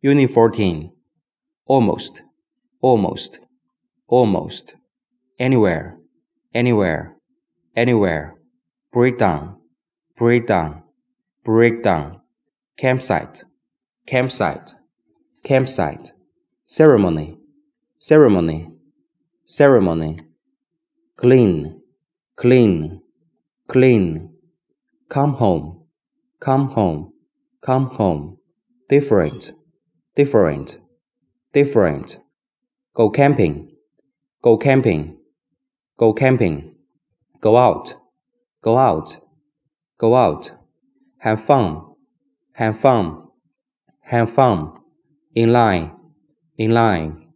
Unit 14. Almost, almost, almost. Anywhere, anywhere, anywhere. Breakdown, breakdown, breakdown. Campsite, campsite, campsite. Ceremony, ceremony, ceremony. Clean, clean, clean. Come home, come home, come home. Different, different, different. Go camping, go camping, go camping. Go out, go out, go out. Have fun, have fun, have fun. In line, in line,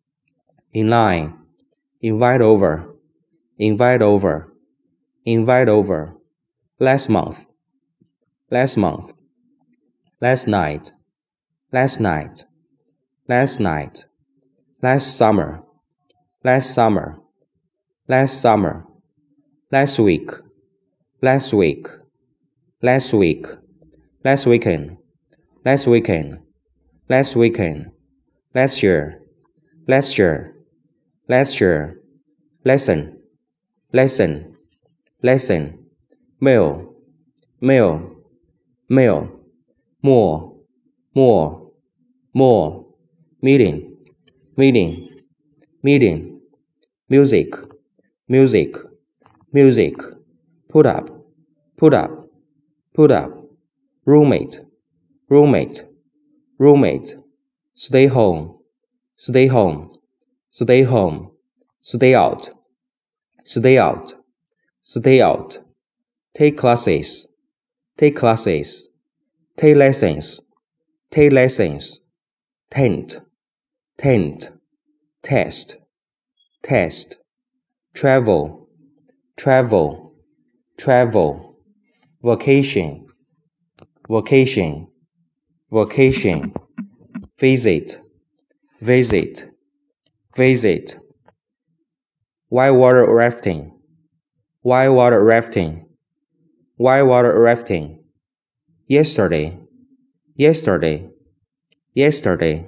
in line. Invite over, invite over, invite over. Last month, last month. Last night, last night, last night. Last summer, last summer, last summer. Last week, last week, last week. Last weekend, last weekend, last weekend. Last year, last year, last year. Lesson, lesson, lesson. Mail, mail, mail. More, more, more. Meeting, meeting, meeting. Music, music, music. Put up, put up, put up. Roommate, roommate, roommate. Stay home, stay home, stay home. Stay out, stay out, stay out. Take classes, take classes. Take lessons, take lessons. Tent, tent. Test, test. Travel, travel, travel. Vacation, vacation, vacation. Visit, visit, visit. Whitewater rafting, whitewater rafting, whitewater rafting. Yesterday, yesterday, yesterday.